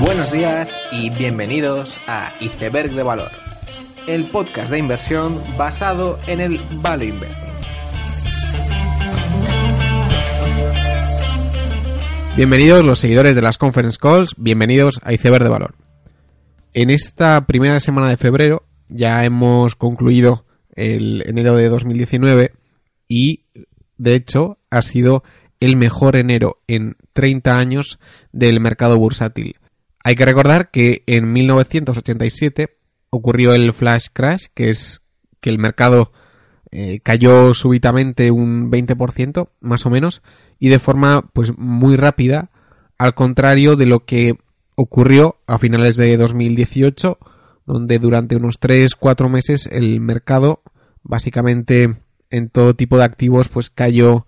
Buenos días y bienvenidos a Iceberg de Valor, el podcast de inversión basado en el Value Investing. Bienvenidos los seguidores de las conference calls, bienvenidos a Iceberg de Valor. En esta primera semana de febrero ya hemos concluido el enero de 2019 y de hecho ha sido el mejor enero en 30 años del mercado bursátil. Hay que recordar que en 1987 ocurrió el flash crash, que es que el mercado eh, cayó súbitamente un 20% más o menos y de forma pues muy rápida, al contrario de lo que ocurrió a finales de 2018, donde durante unos 3-4 meses el mercado básicamente en todo tipo de activos pues cayó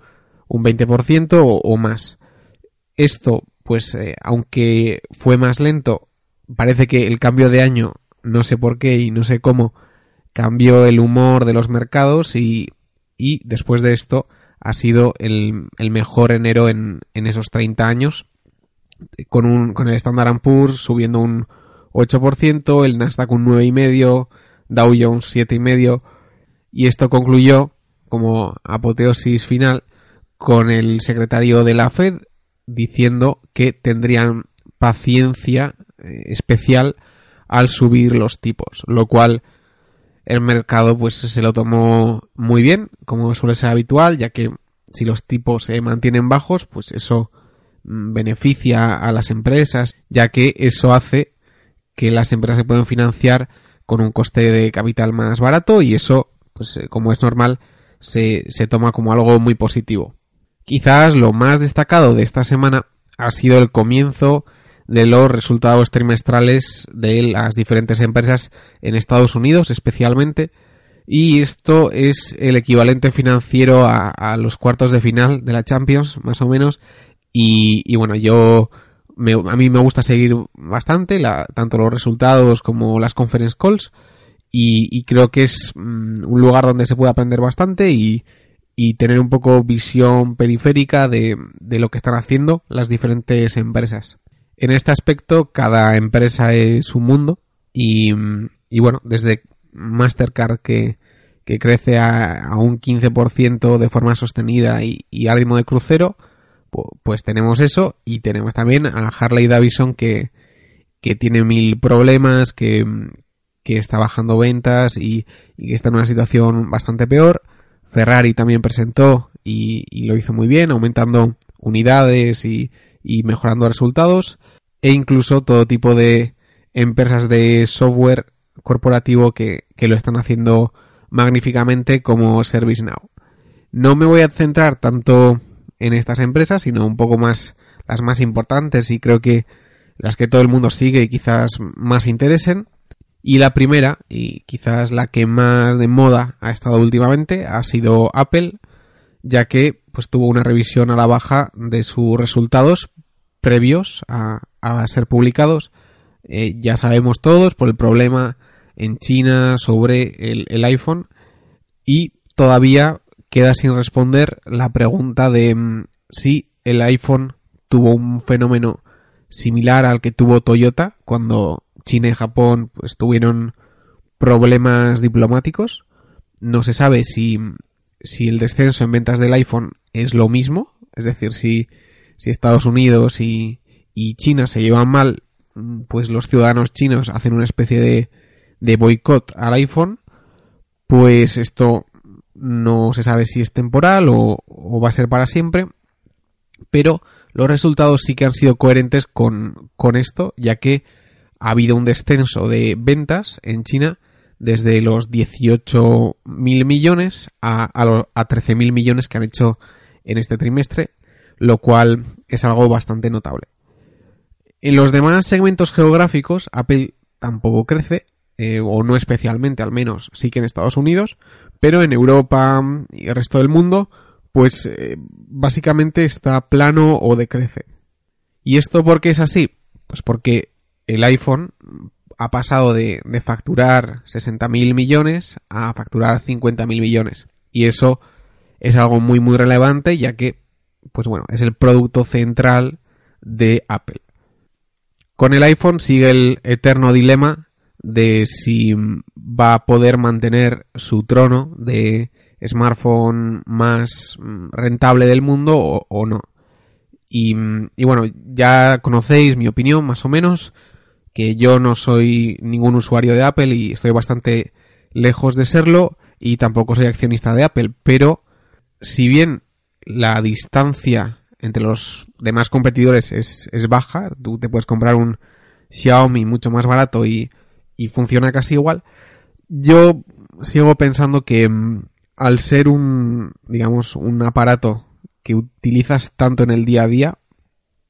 un 20% o, o, más. Esto, pues eh, aunque fue más lento, parece que el cambio de año, no sé por qué y no sé cómo, cambió el humor de los mercados y, y después de esto ha sido el, el mejor enero en, en, esos 30 años, con, un, con el Standard Poor's subiendo un 8%, el Nasdaq un 9,5%, Dow Jones 7,5%, y esto concluyó como apoteosis final con el secretario de la Fed diciendo que tendrían paciencia eh, especial al subir los tipos, lo cual el mercado pues se lo tomó muy bien, como suele ser habitual, ya que si los tipos se mantienen bajos, pues eso mm, beneficia a las empresas, ya que eso hace que las empresas se puedan financiar con un coste de capital más barato y eso, pues eh, como es normal, se, se toma como algo muy positivo. Quizás lo más destacado de esta semana ha sido el comienzo de los resultados trimestrales de las diferentes empresas en Estados Unidos especialmente y esto es el equivalente financiero a, los cuartos de final de la Champions más o menos y, bueno yo me, a mí me gusta seguir bastante tanto los resultados como las conference calls y, creo que es mm, un lugar donde se puede aprender bastante y, tener un poco visión periférica de, lo que están haciendo las diferentes empresas. En este aspecto, cada empresa es un mundo y, y bueno, desde Mastercard que, crece a, un 15% de forma sostenida y, y de crucero, pues, tenemos eso y tenemos también a Harley Davidson que, que tiene mil problemas, que, que está bajando ventas y, que está en una situación bastante peor. Ferrari también presentó y, lo hizo muy bien, aumentando unidades y, y mejorando resultados e incluso todo tipo de empresas de software corporativo que, que lo están haciendo magníficamente como ServiceNow. No me voy a centrar tanto en estas empresas, sino un poco más las más importantes y creo que las que todo el mundo sigue y quizás más interesen. Y la primera, y quizás la que más de moda ha estado últimamente, ha sido Apple, ya que pues tuvo una revisión a la baja de sus resultados previos a, a ser publicados. Eh, ya sabemos todos por el problema en China sobre el, iPhone y todavía queda sin responder la pregunta de mm, si el iPhone tuvo un fenómeno similar al que tuvo Toyota cuando China y Japón pues, tuvieron problemas diplomáticos. No se sabe si, si el descenso en ventas del iPhone es lo mismo, es decir, si, si Estados Unidos y, y China se llevan mal, pues los ciudadanos chinos hacen una especie de, de boicot al iPhone, pues esto no se sabe si es temporal o, o, va a ser para siempre, pero los resultados sí que han sido coherentes con, con esto, ya que ha habido un descenso de ventas en China desde los 18.000 millones a, a, a 13.000 millones que han hecho en este trimestre, lo cual es algo bastante notable. En los demás segmentos geográficos, Apple tampoco crece, eh, o no especialmente al menos, sí que en Estados Unidos, pero en Europa y el resto del mundo, pues eh, básicamente está plano o decrece. ¿Y esto por qué es así? Pues porque el iPhone ha pasado de, facturar 60.000 millones a facturar 50.000 millones. Y eso es algo muy muy relevante ya que, pues bueno, es el producto central de Apple. Con el iPhone sigue el eterno dilema de si va a poder mantener su trono de smartphone más rentable del mundo o, no. Y, y, bueno, ya conocéis mi opinión más o menos, que yo no soy ningún usuario de Apple y estoy bastante lejos de serlo y tampoco soy accionista de Apple, pero si bien la distancia entre los demás competidores es, es baja. Tú te puedes comprar un Xiaomi mucho más barato y, y funciona casi igual. Yo sigo pensando que mm, al ser un, digamos, un aparato que utilizas tanto en el día a día,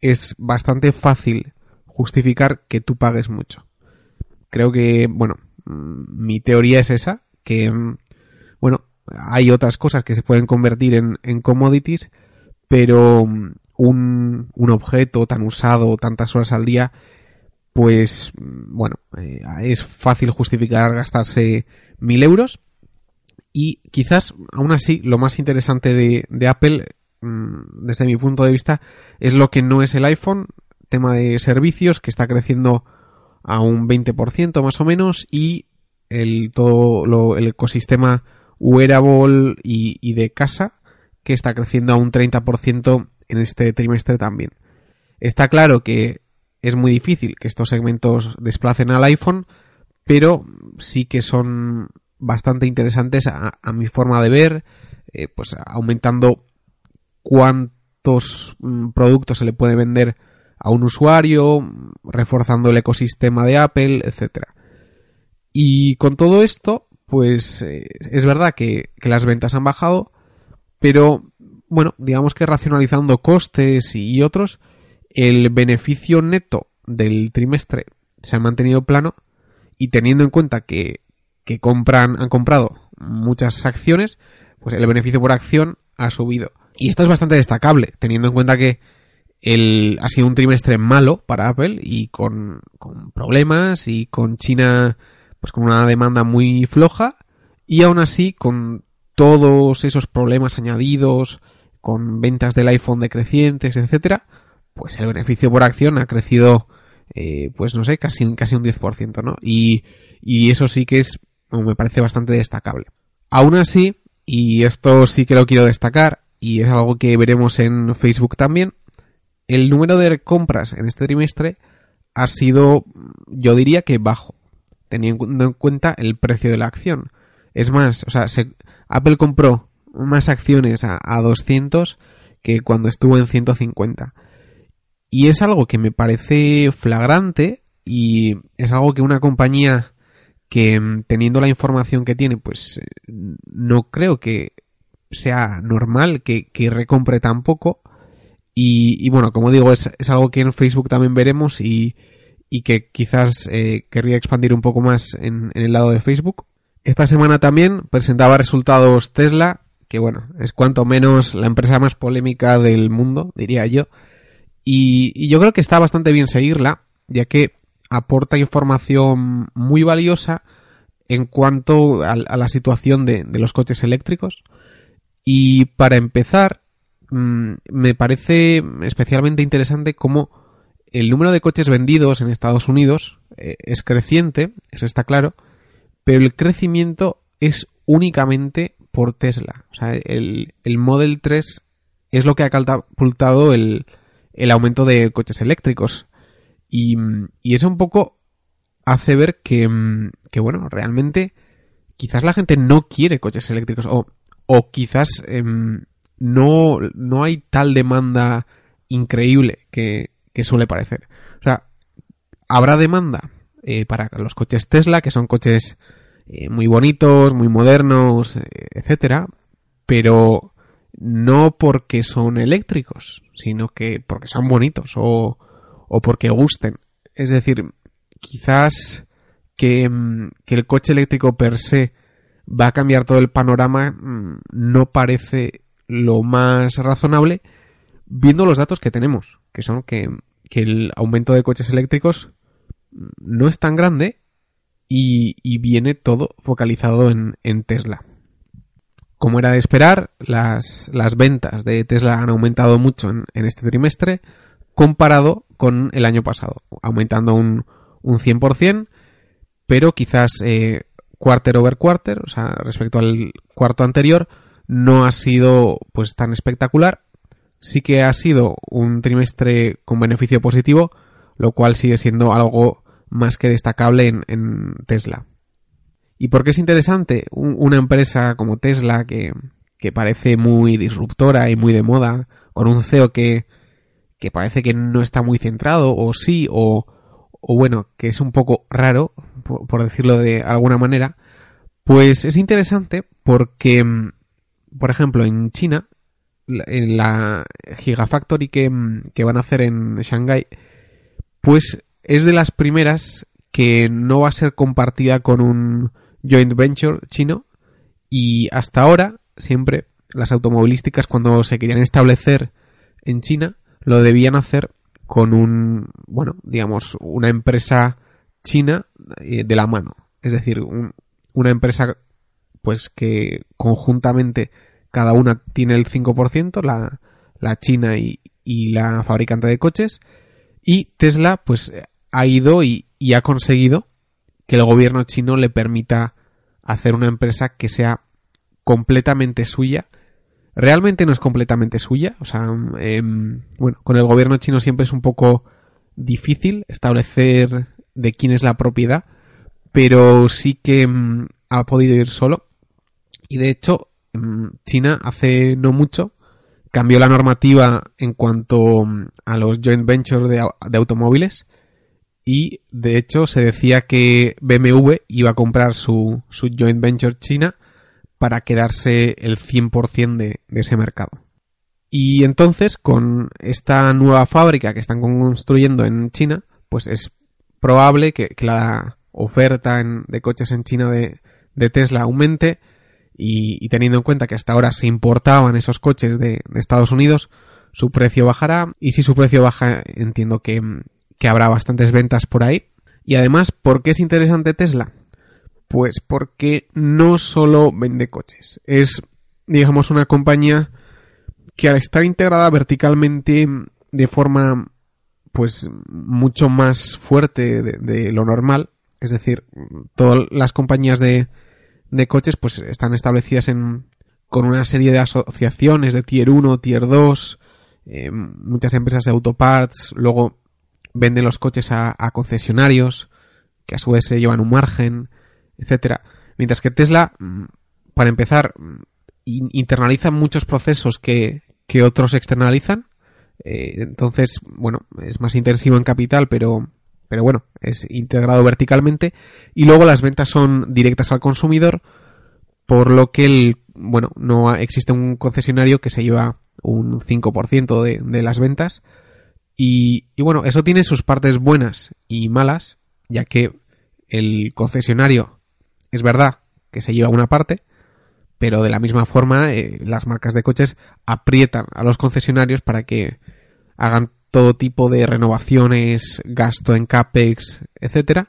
es bastante fácil justificar que tú pagues mucho. Creo que, bueno, mm, mi teoría es esa, que, mm, bueno, hay otras cosas que se pueden convertir en, en commodities, pero mm, un, un objeto tan usado tantas horas al día, pues bueno, eh, es fácil justificar gastarse mil euros. Y quizás, aún así, lo más interesante de, de Apple, desde mi punto de vista, es lo que no es el iPhone, tema de servicios, que está creciendo a un 20% más o menos, y el todo lo, el ecosistema wearable y, de casa, que está creciendo a un 30% en este trimestre también. Está claro que es muy difícil que estos segmentos desplacen al iPhone, pero sí que son bastante interesantes a, mi forma de ver, eh, pues aumentando cuántos mm, productos se le puede vender a un usuario, reforzando el ecosistema de Apple, etcétera. Y con todo esto, pues eh, es verdad que, que, las ventas han bajado, pero bueno, digamos que racionalizando costes y otros, el beneficio neto del trimestre se ha mantenido plano y teniendo en cuenta que, que compran, han comprado muchas acciones, pues el beneficio por acción ha subido. Y esto es bastante destacable, teniendo en cuenta que el, ha sido un trimestre malo para Apple y con, problemas y con China pues con una demanda muy floja y aún así con todos esos problemas añadidos, con ventas del iPhone decrecientes, etcétera, pues el beneficio por acción ha crecido, eh, pues no sé, casi, casi un 10%, ¿no? Y, y eso sí que es, me parece bastante destacable. Aún así, y esto sí que lo quiero destacar, y es algo que veremos en Facebook también, el número de compras en este trimestre ha sido, yo diría que bajo, teniendo en cuenta el precio de la acción. Es más, o sea, se, Apple compró más acciones a, 200 que cuando estuvo en 150. Y es algo que me parece flagrante y es algo que una compañía que mm, teniendo la información que tiene, pues eh, no creo que sea normal que, recompre tan poco. Y, bueno, como digo, es, algo que en Facebook también veremos y, y que quizás eh, querría expandir un poco más en, en el lado de Facebook. Esta semana también presentaba resultados Tesla, que bueno, es cuanto menos la empresa más polémica del mundo, diría yo. Y, yo creo que está bastante bien seguirla, ya que aporta información muy valiosa en cuanto a, la situación de, los coches eléctricos. Y para empezar, mm, me parece especialmente interesante cómo el número de coches vendidos en Estados Unidos eh, es creciente, eso está claro, pero el crecimiento es únicamente por Tesla. O sea, el, Model 3 es lo que ha catapultado el, el aumento de coches eléctricos. Y, y, eso un poco hace ver que, que, bueno, realmente quizás la gente no quiere coches eléctricos o, o quizás em, no, no hay tal demanda increíble que, que suele parecer. O sea, habrá demanda eh, para los coches Tesla, que son coches eh, muy bonitos, muy modernos, eh, etcétera, pero no porque son eléctricos, sino que porque son bonitos o, o porque gusten. Es decir, quizás que, mm, que, el coche eléctrico per se va a cambiar todo el panorama mm, no parece lo más razonable viendo los datos que tenemos, que son que, el aumento de coches eléctricos no es tan grande y, viene todo focalizado en, Tesla. Como era de esperar, las, las ventas de Tesla han aumentado mucho en, en, este trimestre comparado con el año pasado, aumentando un, un 100%, pero quizás eh, quarter over quarter, o sea, respecto al cuarto anterior, no ha sido pues tan espectacular. Sí que ha sido un trimestre con beneficio positivo, lo cual sigue siendo algo más que destacable en, en Tesla. ¿Y por qué es interesante una empresa como Tesla que, que, parece muy disruptora y muy de moda, con un CEO que, que parece que no está muy centrado, o sí, o, o bueno, que es un poco raro, por, por, decirlo de alguna manera, pues es interesante porque, por ejemplo, en China, la Gigafactory que, que van a hacer en Shanghai, pues es de las primeras que no va a ser compartida con un joint venture chino y hasta ahora siempre las automovilísticas cuando se querían establecer en China lo debían hacer con un bueno digamos una empresa china eh, de la mano. Es decir un, una empresa pues que conjuntamente cada una tiene el 5% la, la china y, y la fabricante de coches y Tesla pues ha ido y, y ha conseguido que el gobierno chino le permita hacer una empresa que sea completamente suya. Realmente no es completamente suya, o sea, eh, bueno, con el gobierno chino siempre es un poco difícil establecer de quién es la propiedad, pero sí que mm, ha podido ir solo. Y de hecho, mm, China hace no mucho cambió la normativa en cuanto mm, a los joint ventures de, de automóviles y de hecho se decía que BMW iba a comprar su, su joint venture china para quedarse el 100% de, de, ese mercado. Y entonces con esta nueva fábrica que están construyendo en China, pues es probable que, la oferta de coches en China de, de Tesla aumente y, teniendo en cuenta que hasta ahora se importaban esos coches de, de Estados Unidos, su precio bajará y si su precio baja entiendo que, que habrá bastantes ventas por ahí. Y además, ¿por qué es interesante Tesla? Pues porque no solo vende coches, es, digamos, una compañía que al estar integrada verticalmente de forma, pues, mucho más fuerte de lo normal, es decir, todas las compañías de, de coches, pues, están establecidas en, con una serie de asociaciones de tier 1, tier 2, eh, muchas empresas de autoparts, luego venden los coches a, a, concesionarios, que a su vez se llevan un margen, etcétera. Mientras que Tesla, mm, para empezar, mm, internaliza muchos procesos que, que otros externalizan. Eh, entonces, bueno, es más intensivo en capital, pero, pero bueno, es integrado verticalmente. Y luego las ventas son directas al consumidor, por lo que el, bueno, no existe un concesionario que se lleva un 5% de, de las ventas y, y, bueno, eso tiene sus partes buenas y malas, ya que el concesionario es verdad que se lleva una parte, pero de la misma forma eh, las marcas de coches aprietan a los concesionarios para que hagan todo tipo de renovaciones, gasto en CAPEX, etcétera,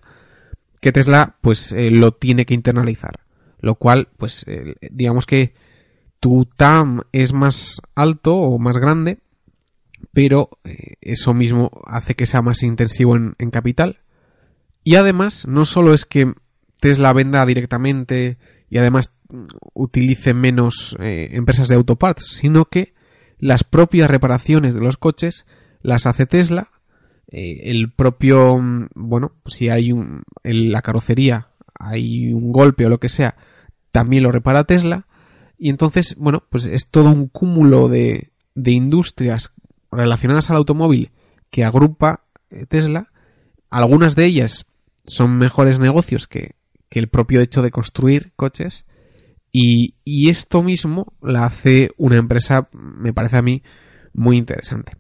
que Tesla pues eh, lo tiene que internalizar, lo cual pues eh, digamos que tu TAM es más alto o más grande pero eh, eso mismo hace que sea más intensivo en, en, capital. Y además, no solo es que Tesla venda directamente y además utilice menos empresas de autoparts, sino que las propias reparaciones de los coches las hace Tesla. Eh, el propio, bueno, si hay un, en la carrocería hay un golpe o lo que sea, también lo repara Tesla. Y entonces, bueno, pues es todo un cúmulo de, de industrias relacionadas al automóvil que agrupa eh, Tesla, algunas de ellas son mejores negocios que, que el propio hecho de construir coches. Y, y esto mismo la hace una empresa, me parece a mí, muy interesante.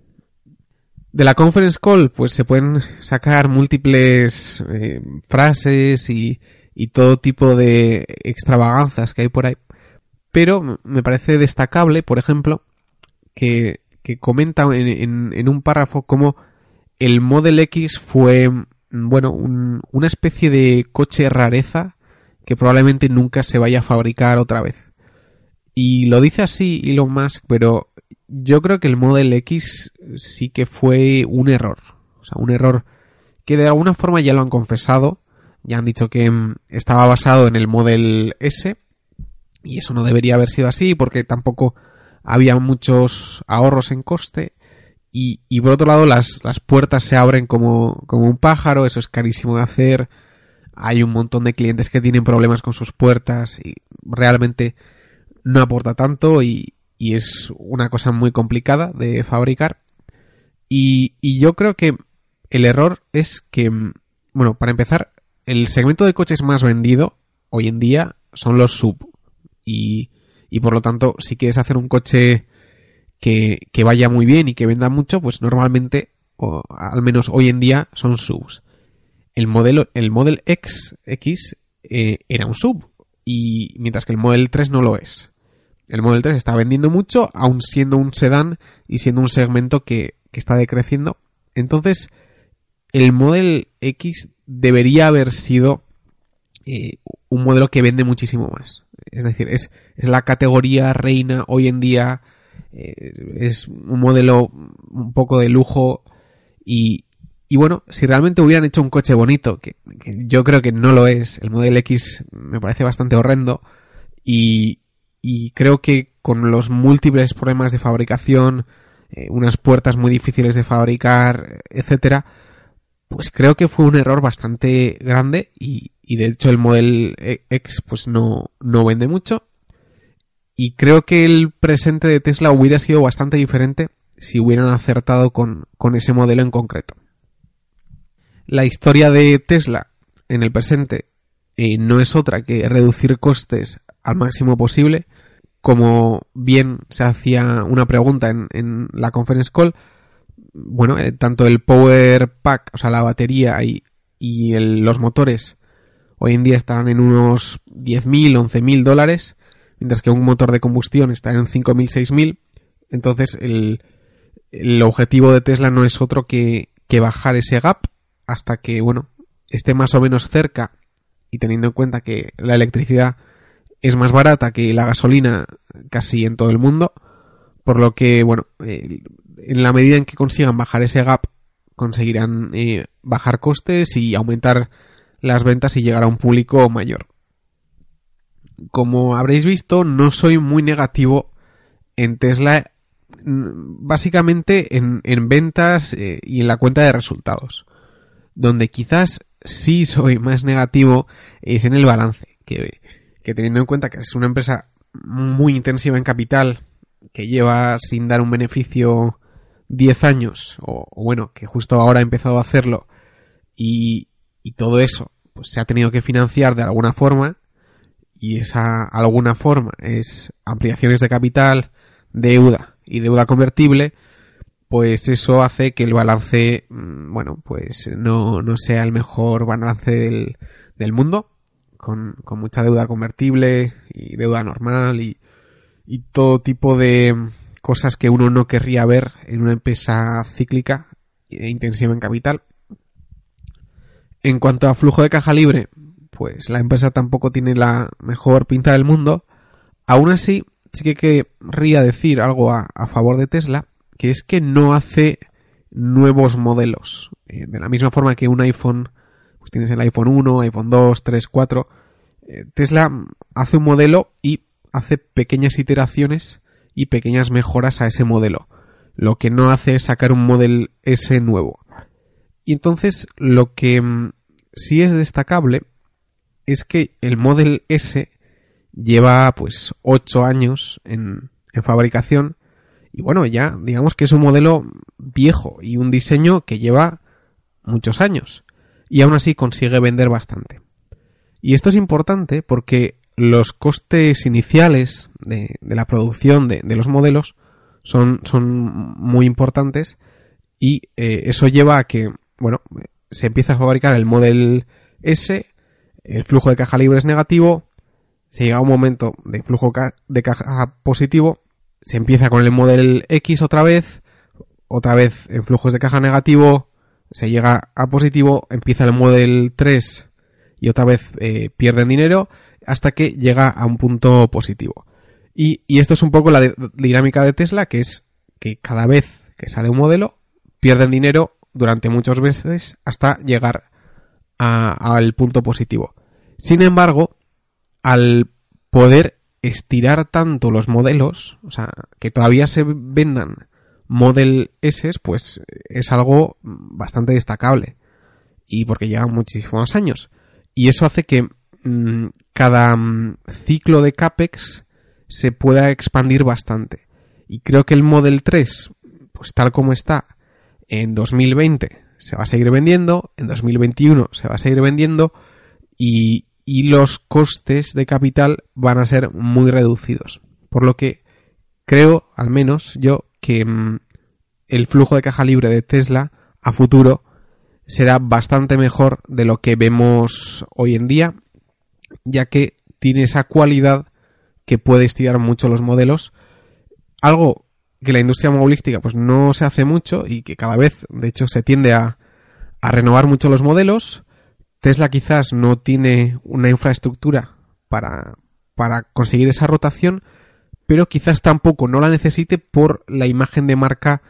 De la conference call, pues se pueden sacar múltiples eh, frases y, y todo tipo de extravaganzas que hay por ahí. Pero me parece destacable, por ejemplo, que, que comenta en, en, un párrafo cómo el Model X fue, bueno, una especie de coche rareza que probablemente nunca se vaya a fabricar otra vez. Y lo dice así Elon Musk, pero yo creo que el Model X sí que fue un error. O sea, un error que de alguna forma ya lo han confesado. Ya han dicho que mm, estaba basado en el Model S. Y eso no debería haber sido así porque tampoco había muchos ahorros en coste. Y, por otro lado, las, las puertas se abren como, como un pájaro. Eso es carísimo de hacer. Hay un montón de clientes que tienen problemas con sus puertas y realmente no aporta tanto y, y es una cosa muy complicada de fabricar. Y, y, yo creo que el error es que, bueno, para empezar, el segmento de coches más vendido hoy en día son los sub. Y, y por lo tanto, si quieres hacer un coche que, que vaya muy bien y que venda mucho, pues normalmente, o al menos hoy en día, son subs. El modelo, el Model X, X eh, era un sub. Y mientras que el Model 3 no lo es. El Model 3 está vendiendo mucho, aún siendo un sedán y siendo un segmento que, está decreciendo. Entonces, el Model X debería haber sido eh, un modelo que vende muchísimo más. Es decir, es, la categoría reina hoy en día. Eh, es un modelo un poco de lujo. Y, y, bueno, si realmente hubieran hecho un coche bonito, que, que, yo creo que no lo es, el Model X me parece bastante horrendo. Y, y creo que con los múltiples problemas de fabricación, eh, unas puertas muy difíciles de fabricar, etcétera, pues creo que fue un error bastante grande y, y de hecho el Model X pues no, no vende mucho. Y creo que el presente de Tesla hubiera sido bastante diferente si hubieran acertado con, con ese modelo en concreto. La historia de Tesla en el presente no es otra que reducir costes al máximo posible. Como bien se hacía una pregunta en, la conference call, bueno, eh, tanto el power pack, o sea, la batería y, y los motores hoy en día están en unos 10.000, 11.000 dólares, mientras que un motor de combustión está en 5.000, 6.000. Entonces, el, el objetivo de Tesla no es otro que, que bajar ese gap hasta que, bueno, esté más o menos cerca y teniendo en cuenta que la electricidad es más barata que la gasolina casi en todo el mundo, por lo que, bueno, eh, en la medida en que consigan bajar ese gap, conseguirán eh, bajar costes y aumentar las ventas y llegar a un público mayor. Como habréis visto, no soy muy negativo en Tesla, básicamente en, en ventas eh, y en la cuenta de resultados. Donde quizás sí soy más negativo es en el balance, que teniendo en cuenta que es una empresa muy intensiva en capital, que lleva sin dar un beneficio 10 años, o, bueno, que justo ahora ha empezado a hacerlo, y, y todo eso pues se ha tenido que financiar de alguna forma, y esa alguna forma es ampliaciones de capital, deuda y deuda convertible, pues eso hace que el balance, mm, bueno, pues no, no sea el mejor balance del, del mundo con, con mucha deuda convertible y deuda normal y, y todo tipo de cosas que uno no querría ver en una empresa cíclica e intensiva en capital. En cuanto a flujo de caja libre, pues la empresa tampoco tiene la mejor pinta del mundo. Aún así, sí que querría decir algo a, a favor de Tesla, que es que no hace nuevos modelos. Eh, de la misma forma que un iPhone pues tienes el iPhone 1, iPhone 2, 3, 4. Tesla hace un modelo y hace pequeñas iteraciones y pequeñas mejoras a ese modelo. Lo que no hace es sacar un Model S nuevo. Y entonces lo que mm, sí es destacable es que el Model S lleva pues 8 años en, en fabricación y bueno, ya digamos que es un modelo viejo y un diseño que lleva muchos años y aún así consigue vender bastante. Y esto es importante porque los costes iniciales de, la producción de, los modelos son, son muy importantes y eh, eso lleva a que, bueno, se empieza a fabricar el Model S, el flujo de caja libre es negativo, se llega a un momento de flujo de caja positivo, se empieza con el Model X otra vez, otra vez en flujos de caja negativo, se llega a positivo, empieza el Model 3 y otra vez eh, pierden dinero hasta que llega a un punto positivo. Y, esto es un poco la dinámica de Tesla, que es que cada vez que sale un modelo, pierden dinero durante muchos meses hasta llegar al punto positivo. Sin embargo, al poder estirar tanto los modelos, o sea, que todavía se vendan Model S, pues es algo bastante destacable. Y porque llevan muchísimos años. Y eso hace que mm, cada mm, ciclo de CAPEX se pueda expandir bastante. Y creo que el Model 3, pues tal como está, en 2020 se va a seguir vendiendo, en 2021 se va a seguir vendiendo y, y los costes de capital van a ser muy reducidos. Por lo que creo, al menos yo, que mm, el flujo de caja libre de Tesla a futuro será bastante mejor de lo que vemos hoy en día, ya que tiene esa cualidad que puede estirar mucho los modelos. Algo que la industria movilística pues no se hace mucho y que cada vez, de hecho, se tiende a, a renovar mucho los modelos. Tesla quizás no tiene una infraestructura para, para conseguir esa rotación, pero quizás tampoco no la necesite por la imagen de marca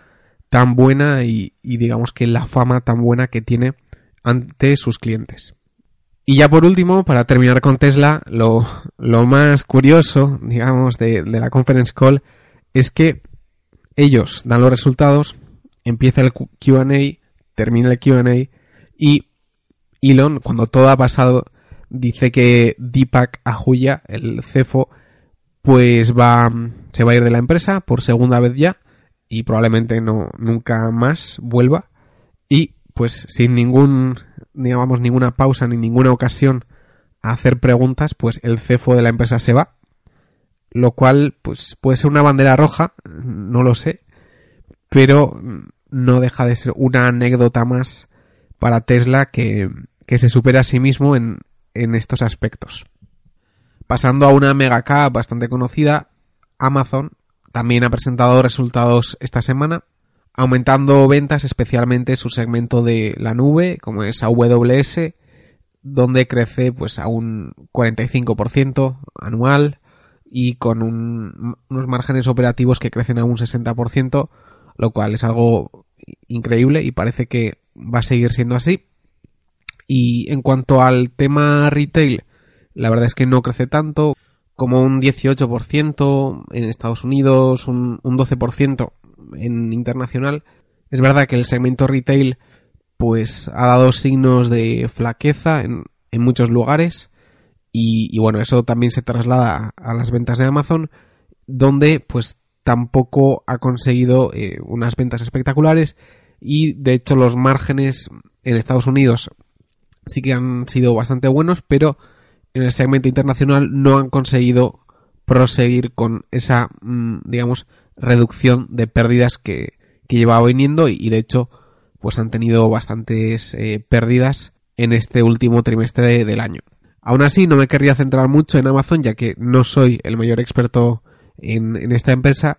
tan buena y, digamos que la fama tan buena que tiene ante sus clientes. Y ya por último, para terminar con Tesla, lo, más curioso, digamos, de, la conference call es que ellos dan los resultados, empieza el QA, termina el QA y Elon, cuando todo ha pasado, dice que Deepak Ahuya, el CFO, pues va, se va a ir de la empresa por segunda vez ya y probablemente no nunca más vuelva. Y pues sin ningún digamos ninguna pausa ni ninguna ocasión a hacer preguntas pues el cefo de la empresa se va. Lo cual pues puede ser una bandera roja no lo sé pero no deja de ser una anécdota más para Tesla que, que se supera a sí mismo en, en estos aspectos pasando a una mega cap bastante conocida Amazon también ha presentado resultados esta semana, aumentando ventas especialmente su segmento de la nube, como es AWS, donde crece pues a un 45% anual y con unos márgenes operativos que crecen a un 60%, lo cual es algo increíble y parece que va a seguir siendo así. Y en cuanto al tema retail, la verdad es que no crece tanto, como un 18% en Estados Unidos, un, 12% en internacional. Es verdad que el segmento retail pues ha dado signos de flaqueza en, muchos lugares y, bueno, eso también se traslada a las ventas de Amazon donde pues tampoco ha conseguido eh, unas ventas espectaculares y de hecho los márgenes en Estados Unidos sí que han sido bastante buenos pero en el segmento internacional no han conseguido proseguir con esa, mm, digamos, reducción de pérdidas que, llevaba viniendo y, de hecho pues han tenido bastantes eh, pérdidas en este último trimestre del año. Aún así no me querría centrar mucho en Amazon ya que no soy el mayor experto en esta empresa.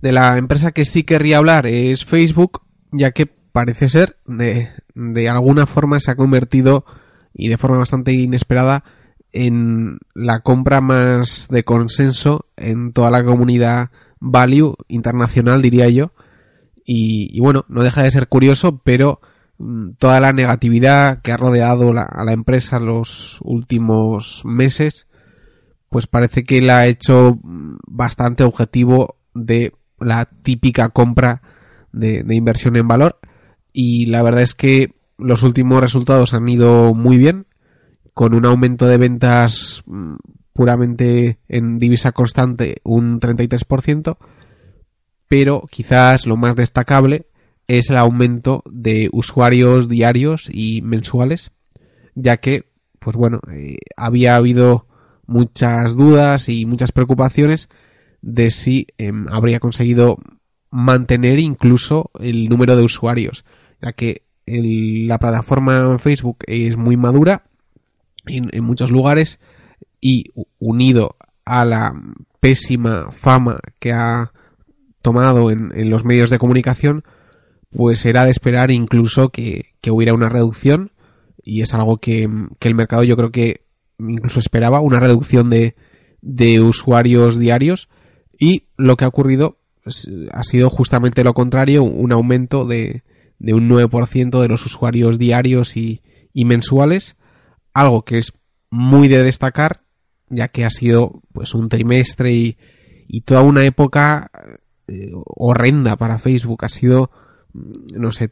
De la empresa que sí querría hablar es Facebook ya que parece ser de, de alguna forma se ha convertido y de forma bastante inesperada en la compra más de consenso en toda la comunidad value internacional, diría yo. Y, bueno, no deja de ser curioso, pero mm, toda la negatividad que ha rodeado a la empresa los últimos meses, pues parece que la ha hecho mm, bastante objetivo de la típica compra de inversión en valor. Y la verdad es que los últimos resultados han ido muy bien con un aumento de ventas mm, puramente en divisa constante un 33%, pero quizás lo más destacable es el aumento de usuarios diarios y mensuales, ya que pues bueno, eh, había habido muchas dudas y muchas preocupaciones de si em, habría conseguido mantener incluso el número de usuarios, ya que la plataforma Facebook es muy madura en, muchos lugares y unido a la pésima fama que ha tomado en, los medios de comunicación, pues era de esperar incluso que, hubiera una reducción y es algo que, el mercado yo creo que incluso esperaba, una reducción de, de usuarios diarios y lo que ha ocurrido ha sido justamente lo contrario, un aumento de, de un 9% de los usuarios diarios y, mensuales, algo que es muy de destacar, ya que ha sido pues un trimestre y, y toda una época eh, horrenda para Facebook. Ha sido, mm, no sé,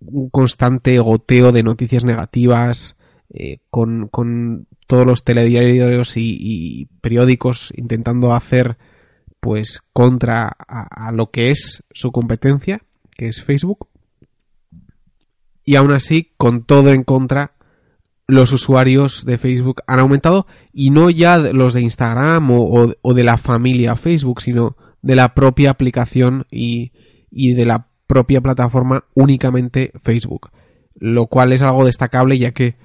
un constante goteo de noticias negativas, eh, con, con, todos los telediarios y, y, periódicos intentando hacer pues contra a, lo que es su competencia, que es Facebook. Y aún así, con todo en contra, los usuarios de Facebook han aumentado y no ya los de Instagram o, de la familia Facebook, sino de la propia aplicación y, de la propia plataforma únicamente Facebook. Lo cual es algo destacable ya que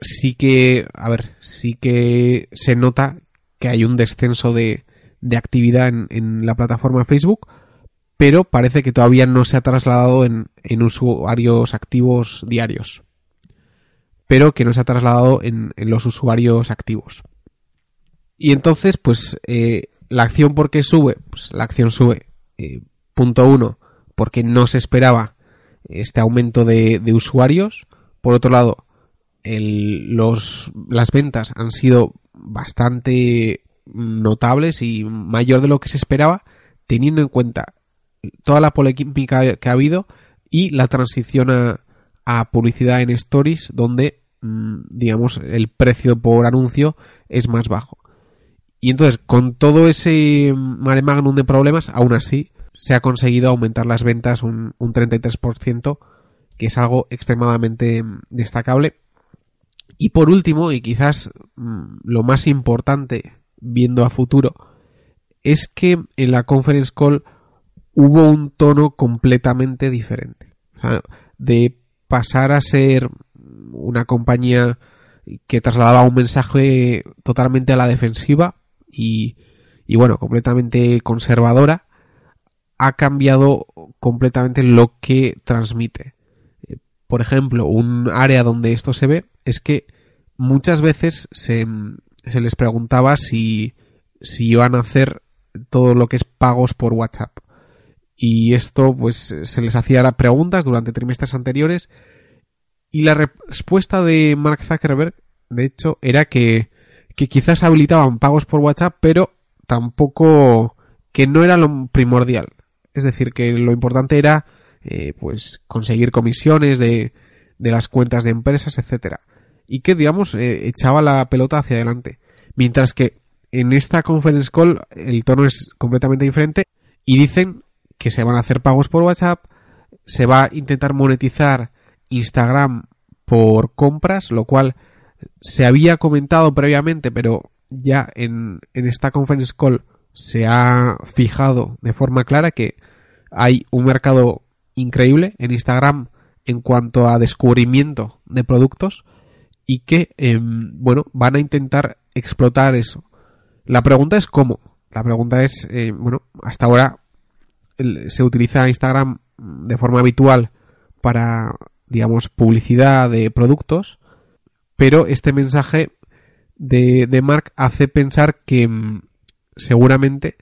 sí que, a ver, sí que se nota que hay un descenso de, de actividad en, la plataforma Facebook, pero parece que todavía no se ha trasladado en, usuarios activos diarios. Pero que no se ha trasladado en, los usuarios activos. Y entonces, pues, eh, la acción por qué sube, pues la acción sube, eh, punto uno, porque no se esperaba este aumento de, usuarios. Por otro lado, las ventas han sido bastante notables y mayor de lo que se esperaba, teniendo en cuenta toda la polémica que ha habido y la transición a, publicidad en stories donde mm, digamos el precio por anuncio es más bajo. Y entonces con todo ese mare magnum de problemas, aún así se ha conseguido aumentar las ventas un, un 33%, que es algo extremadamente mm, destacable. Y por último, y quizás mm, lo más importante viendo a futuro, es que en la conference call hubo un tono completamente diferente. de pasar a ser una compañía que trasladaba un mensaje totalmente a la defensiva y, bueno, completamente conservadora, ha cambiado completamente lo que transmite. Por ejemplo, un área donde esto se ve es que muchas veces se, les preguntaba si iban a hacer todo lo que es pagos por WhatsApp. Y esto, pues, se les hacía preguntas durante trimestres anteriores. Y la respuesta de Mark Zuckerberg, de hecho, era que, que quizás habilitaban pagos por WhatsApp, pero tampoco que no era lo primordial. Es decir, que lo importante era, eh, pues, conseguir comisiones de, de las cuentas de empresas, etcétera y que, digamos, eh, echaba la pelota hacia adelante. Mientras que en esta conference call el tono es completamente diferente y dicen que se van a hacer pagos por WhatsApp, se va a intentar monetizar Instagram por compras, lo cual se había comentado previamente, pero ya en, en esta conference call se ha fijado de forma clara que hay un mercado increíble en Instagram en cuanto a descubrimiento de productos y que, em, bueno, van a intentar explotar eso. La pregunta es cómo. La pregunta es, eh, bueno, hasta ahora se utiliza Instagram de forma habitual para, digamos, publicidad de productos, pero este mensaje de, de Mark hace pensar que em, seguramente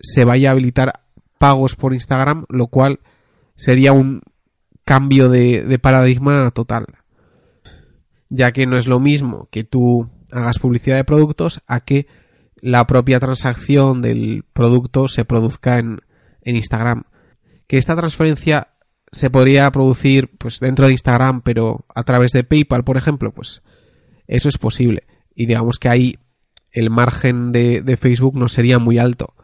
se vaya a habilitar pagos por Instagram, lo cual sería un cambio de paradigma total. Ya que no es lo mismo que tú hagas publicidad de productos a que la propia transacción del producto se produzca en, Instagram. Que esta transferencia se podría producir pues dentro de Instagram, pero a través de PayPal, por ejemplo, pues eso es posible. Y digamos que ahí el margen de, Facebook no sería muy alto.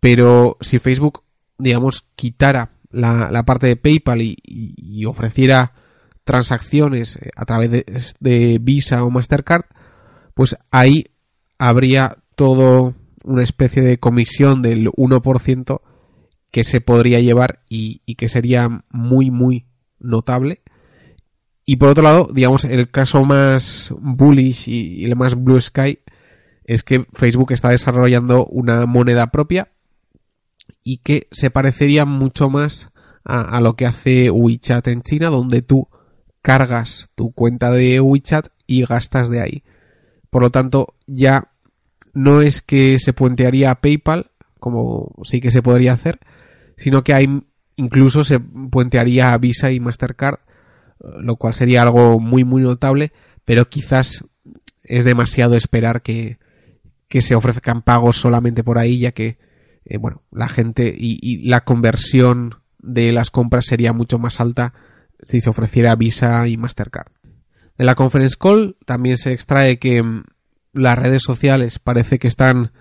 Pero si Facebook, digamos, quitara la, parte de PayPal y ofreciera transacciones eh, a través de, de Visa o Mastercard, pues ahí habría todo una especie de comisión del 1% que se podría llevar y, que sería muy, muy notable. Y por otro lado, digamos, el caso más bullish y el más blue sky es que Facebook está desarrollando una moneda propia y que se parecería mucho más a, lo que hace WeChat en China, donde tú cargas tu cuenta de WeChat y gastas de ahí. Por lo tanto, ya no es que se puentearía a PayPal, como sí que se podría hacer, sino que hay incluso se puentearía a Visa y Mastercard, lo cual sería algo muy muy notable, pero quizás es demasiado esperar que, que se ofrezcan pagos solamente por ahí, ya que eh, bueno, la gente y, y, la conversión de las compras sería mucho más alta si se ofreciera Visa y Mastercard. De la conference call también se extrae que mm, las redes sociales parece que están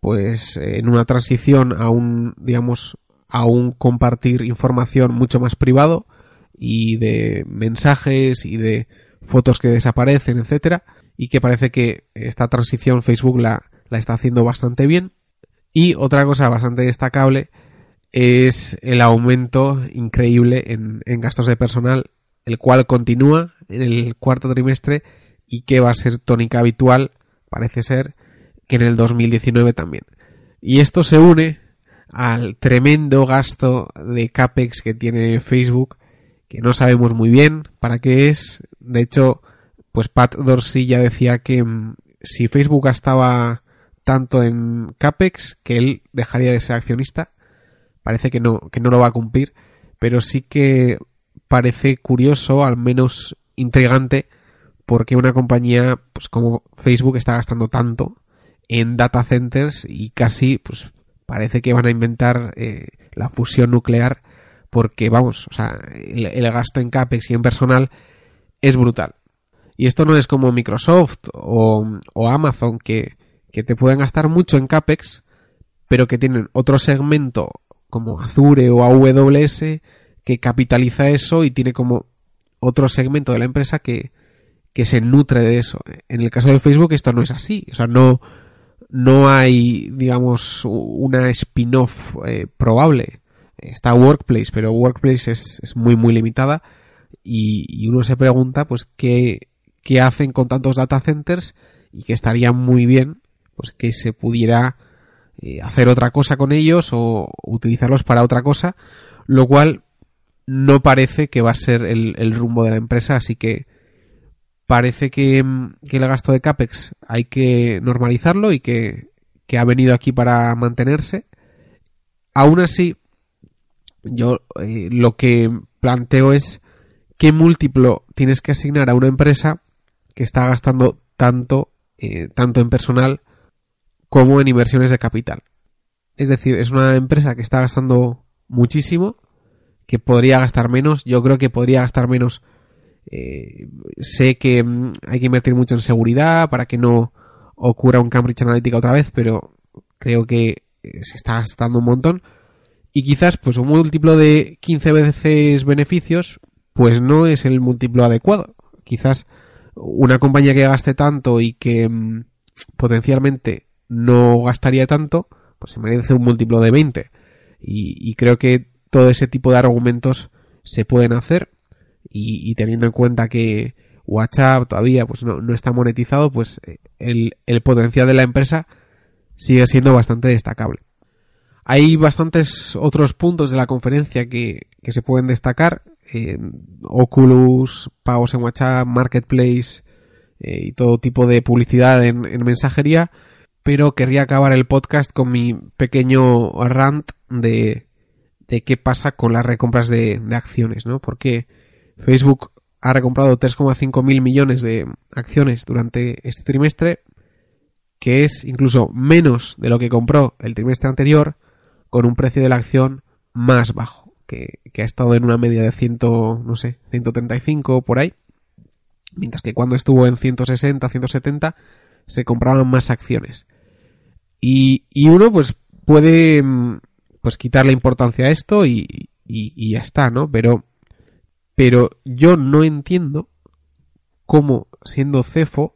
pues en una transición a un digamos a un compartir información mucho más privado y de mensajes y de fotos que desaparecen, etcétera, y que parece que esta transición Facebook la, la está haciendo bastante bien. Y otra cosa bastante destacable es el aumento increíble en, en gastos de personal, el cual continúa en el cuarto trimestre y que va a ser tónica habitual parece ser que en el 2019 también. Y esto se une al tremendo gasto de CAPEX que tiene Facebook, que no sabemos muy bien para qué es. De hecho, pues Pat Dorsey ya decía que mm, si Facebook gastaba tanto en CAPEX, que él dejaría de ser accionista. Parece que no, que no lo va a cumplir, pero sí que parece curioso, al menos intrigante, porque una compañía pues como Facebook está gastando tanto en data centers y casi pues parece que van a inventar eh, la fusión nuclear porque vamos, o sea, el, gasto en CAPEX y en personal es brutal. Y esto no es como Microsoft o, o Amazon que, que te pueden gastar mucho en CAPEX, pero que tienen otro segmento como Azure o AWS que capitaliza eso y tiene como otro segmento de la empresa que, que se nutre de eso. En el caso de Facebook esto no es así, o sea, no, no hay, digamos, una spin-off eh, probable. Está Workplace, pero Workplace es, es muy, muy limitada y, uno se pregunta, pues, ¿qué, qué hacen con tantos data centers y que estaría muy bien, pues, que se pudiera eh, hacer otra cosa con ellos o utilizarlos para otra cosa, lo cual no parece que va a ser el rumbo de la empresa, así que parece que, que, el gasto de CAPEX hay que normalizarlo y que, que, ha venido aquí para mantenerse. Aún así, yo eh, lo que planteo es qué múltiplo tienes que asignar a una empresa que está gastando tanto, eh, tanto en personal como en inversiones de capital. Es decir, es una empresa que está gastando muchísimo, que podría gastar menos. Yo creo que podría gastar menos eh, sé que mm, hay que invertir mucho en seguridad para que no ocurra un Cambridge Analytica otra vez, pero creo que eh, se está gastando un montón. Y quizás, pues un múltiplo de 15 veces beneficios, pues no es el múltiplo adecuado. Quizás una compañía que gaste tanto y que mmm, potencialmente no gastaría tanto, pues se merece un múltiplo de 20. Y, y creo que todo ese tipo de argumentos se pueden hacer y, teniendo en cuenta que WhatsApp todavía pues no, no está monetizado, pues el, el, potencial de la empresa sigue siendo bastante destacable. Hay bastantes otros puntos de la conferencia que, que se pueden destacar. Oculus, pagos en WhatsApp, Marketplace eh, y todo tipo de publicidad en, en mensajería. Pero querría acabar el podcast con mi pequeño rant de, de qué pasa con las recompras de, de acciones, ¿no? Porque Facebook ha recomprado 3,5 mil millones de acciones durante este trimestre, que es incluso menos de lo que compró el trimestre anterior, con un precio de la acción más bajo, que, ha estado en una media de 100, no sé, 135 por ahí, mientras que cuando estuvo en 160, 170, se compraban más acciones. Y, uno pues puede pues quitarle importancia a esto y, y, y ya está, ¿no? Pero Pero yo no entiendo cómo, siendo cefo,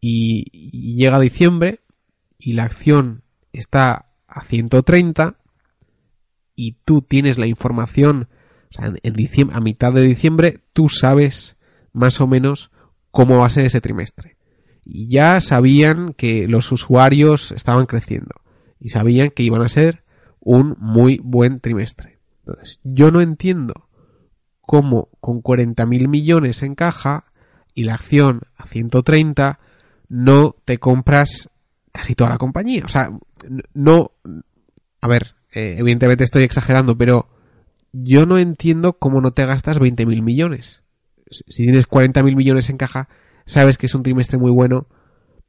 y, llega diciembre, y la acción está a 130, y tú tienes la información, o sea, en a mitad de diciembre, tú sabes más o menos cómo va a ser ese trimestre. Y ya sabían que los usuarios estaban creciendo. Y sabían que iban a ser un muy buen trimestre. Entonces, yo no entiendo cómo con 40.000 millones en caja y la acción a 130 no te compras casi toda la compañía. O sea, no... A ver, eh, evidentemente estoy exagerando, pero yo no entiendo cómo no te gastas 20.000 millones. Si tienes 40.000 millones en caja, sabes que es un trimestre muy bueno,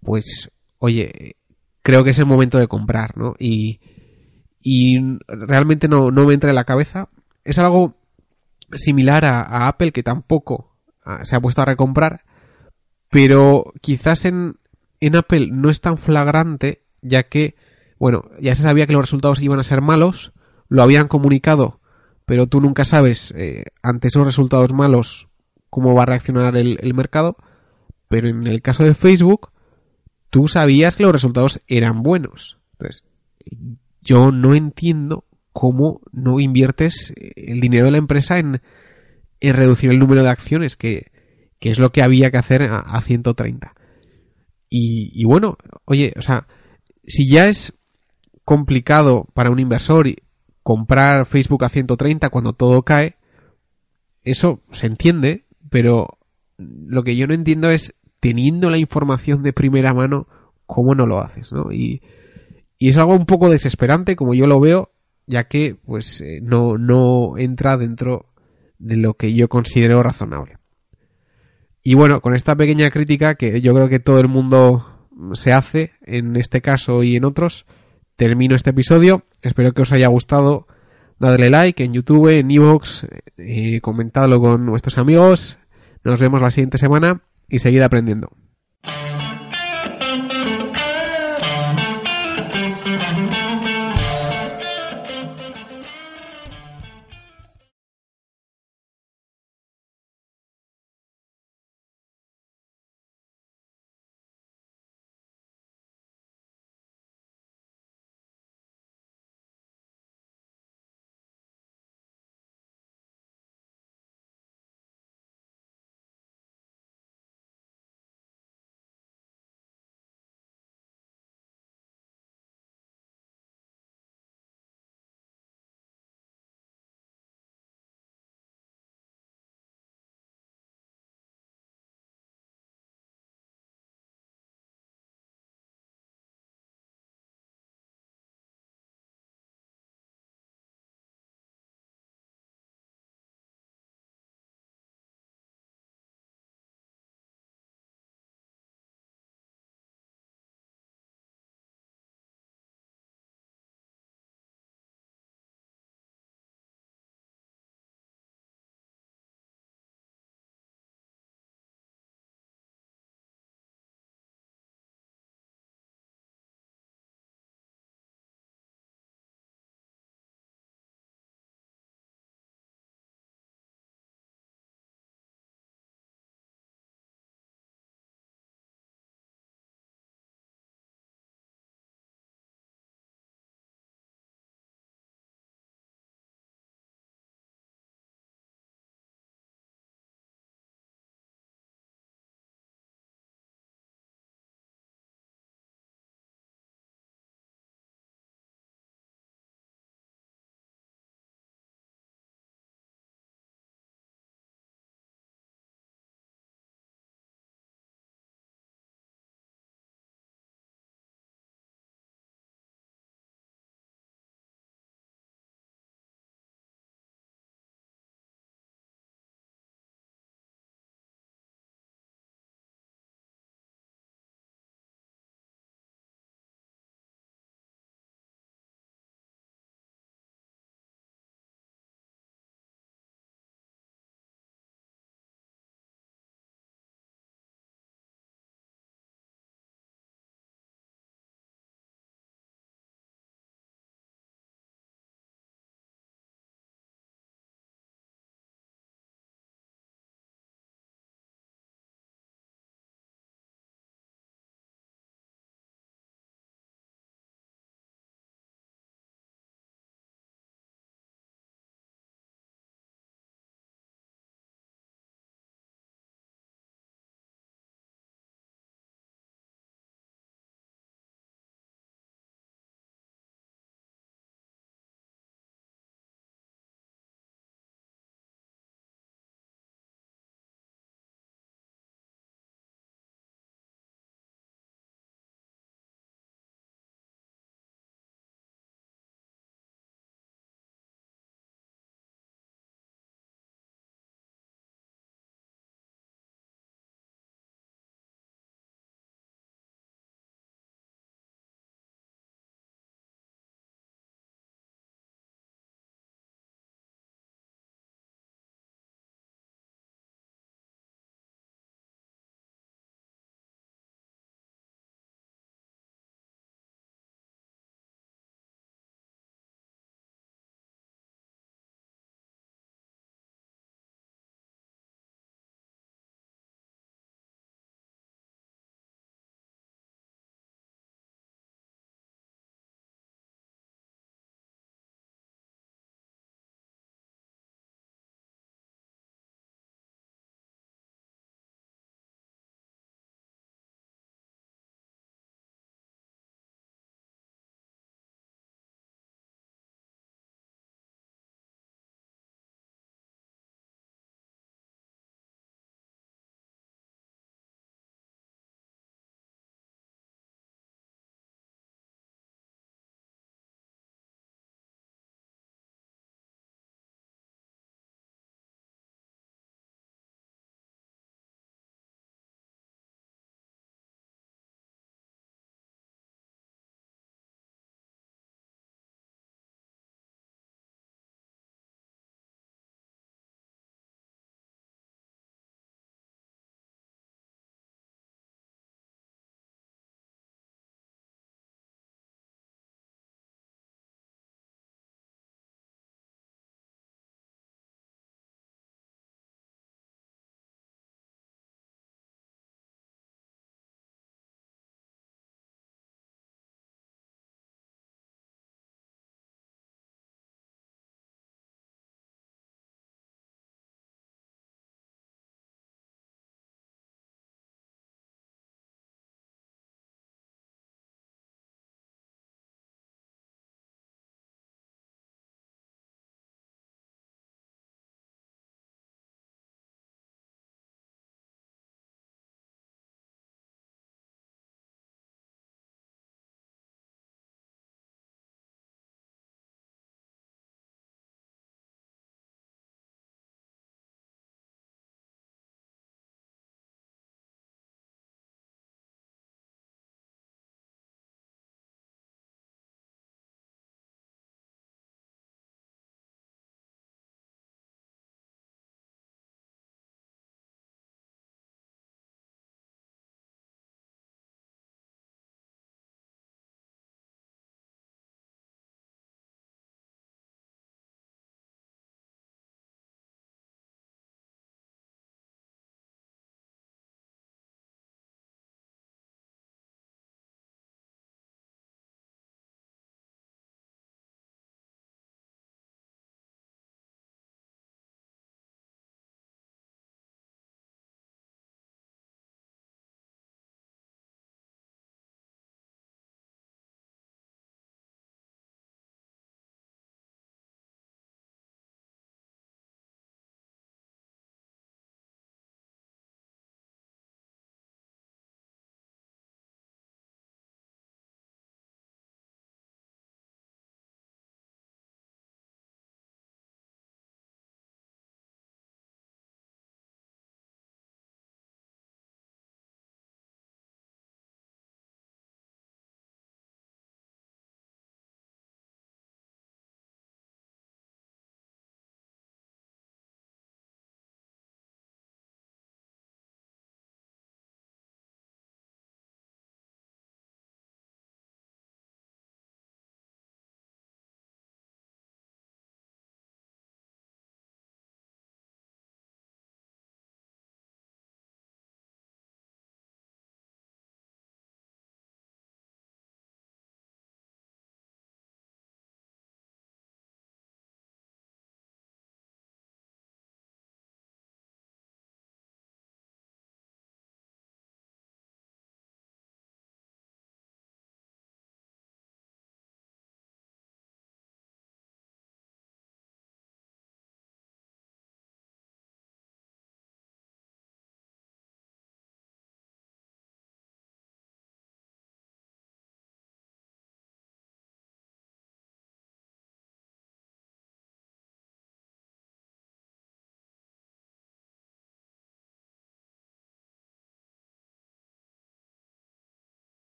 pues, oye, creo que es el momento de comprar, ¿no? Y, y realmente no, no me entra en la cabeza. Es algo similar a, Apple que tampoco ah, se ha puesto a recomprar, pero quizás en, en Apple no es tan flagrante, ya que, bueno, ya se sabía que los resultados iban a ser malos, lo habían comunicado, pero tú nunca sabes eh, ante esos resultados malos cómo va a reaccionar el, el mercado. Pero en el caso de Facebook, tú sabías que los resultados eran buenos. Entonces, yo no entiendo cómo no inviertes el dinero de la empresa en, en reducir el número de acciones, que, que, es lo que había que hacer a, a 130. Y, y, bueno, oye, o sea, si ya es complicado para un inversor comprar Facebook a 130 cuando todo cae, eso se entiende, pero lo que yo no entiendo es teniendo la información de primera mano, cómo no lo haces, ¿no? Y, y es algo un poco desesperante, como yo lo veo, ya que, pues, eh, no, no entra dentro de lo que yo considero razonable. Y bueno, con esta pequeña crítica que yo creo que todo el mundo se hace en este caso y en otros, termino este episodio. Espero que os haya gustado. Dadle like en YouTube, en Evox, eh, comentadlo con vuestros amigos. Nos vemos la siguiente semana y seguid aprendiendo.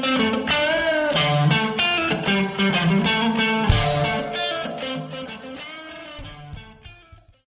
thank you